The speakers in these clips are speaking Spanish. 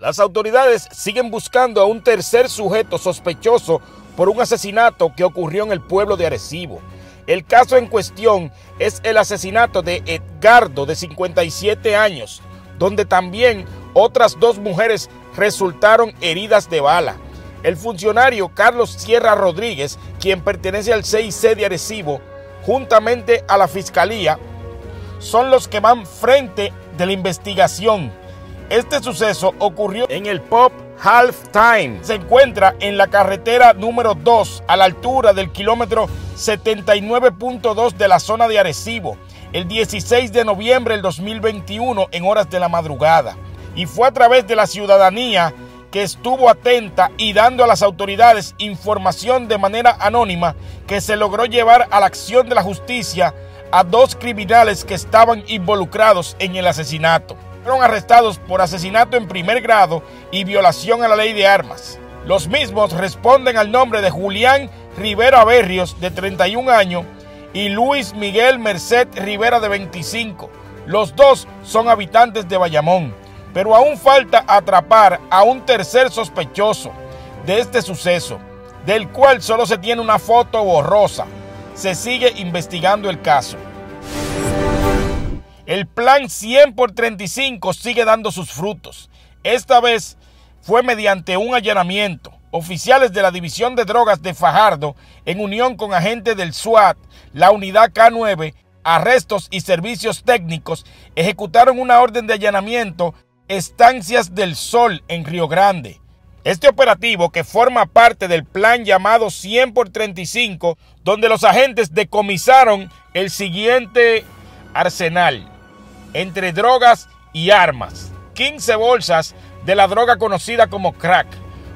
Las autoridades siguen buscando a un tercer sujeto sospechoso por un asesinato que ocurrió en el pueblo de Arecibo. El caso en cuestión es el asesinato de Edgardo, de 57 años, donde también otras dos mujeres resultaron heridas de bala. El funcionario Carlos Sierra Rodríguez, quien pertenece al 6C de Arecibo, juntamente a la Fiscalía, son los que van frente de la investigación este suceso ocurrió en el pub Halftime. Se encuentra en la carretera número 2 a la altura del kilómetro 79.2 de la zona de Arecibo el 16 de noviembre del 2021 en horas de la madrugada. Y fue a través de la ciudadanía que estuvo atenta y dando a las autoridades información de manera anónima que se logró llevar a la acción de la justicia a dos criminales que estaban involucrados en el asesinato fueron arrestados por asesinato en primer grado y violación a la ley de armas. Los mismos responden al nombre de Julián Rivera Berrios, de 31 años, y Luis Miguel Merced Rivera, de 25. Los dos son habitantes de Bayamón, pero aún falta atrapar a un tercer sospechoso de este suceso, del cual solo se tiene una foto borrosa. Se sigue investigando el caso. El plan 100 por 35 sigue dando sus frutos. Esta vez fue mediante un allanamiento. Oficiales de la División de Drogas de Fajardo, en unión con agentes del SWAT, la unidad K9, arrestos y servicios técnicos, ejecutaron una orden de allanamiento Estancias del Sol en Río Grande. Este operativo, que forma parte del plan llamado 100 por 35, donde los agentes decomisaron el siguiente arsenal entre drogas y armas. 15 bolsas de la droga conocida como crack.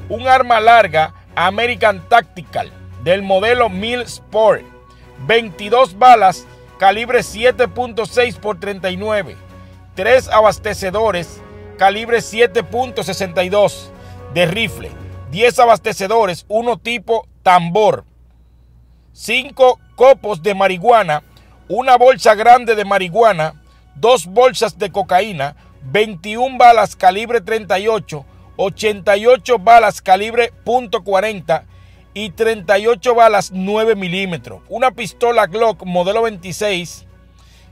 Un arma larga American Tactical del modelo Mill Sport. 22 balas calibre 7.6 x 39. 3 abastecedores calibre 7.62 de rifle. 10 abastecedores, uno tipo tambor. 5 copos de marihuana, una bolsa grande de marihuana, dos bolsas de cocaína, 21 balas calibre 38, 88 balas calibre .40 y 38 balas 9 milímetros. Una pistola Glock modelo 26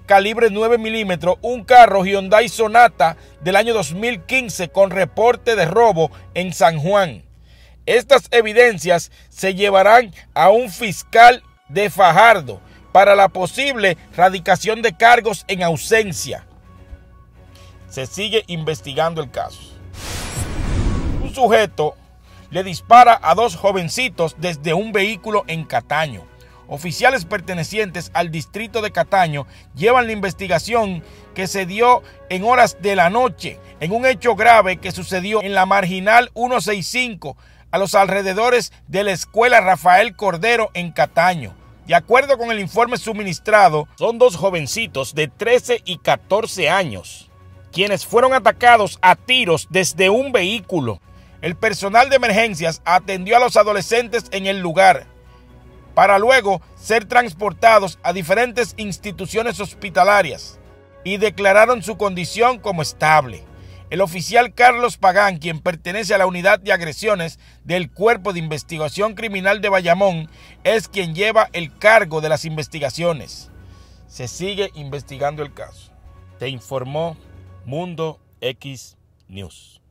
calibre 9 milímetros, un carro Hyundai Sonata del año 2015 con reporte de robo en San Juan. Estas evidencias se llevarán a un fiscal de Fajardo para la posible radicación de cargos en ausencia. Se sigue investigando el caso. Un sujeto le dispara a dos jovencitos desde un vehículo en Cataño. Oficiales pertenecientes al distrito de Cataño llevan la investigación que se dio en horas de la noche en un hecho grave que sucedió en la marginal 165 a los alrededores de la escuela Rafael Cordero en Cataño. De acuerdo con el informe suministrado, son dos jovencitos de 13 y 14 años, quienes fueron atacados a tiros desde un vehículo. El personal de emergencias atendió a los adolescentes en el lugar para luego ser transportados a diferentes instituciones hospitalarias y declararon su condición como estable. El oficial Carlos Pagán, quien pertenece a la unidad de agresiones del Cuerpo de Investigación Criminal de Bayamón, es quien lleva el cargo de las investigaciones. Se sigue investigando el caso. Te informó Mundo X News.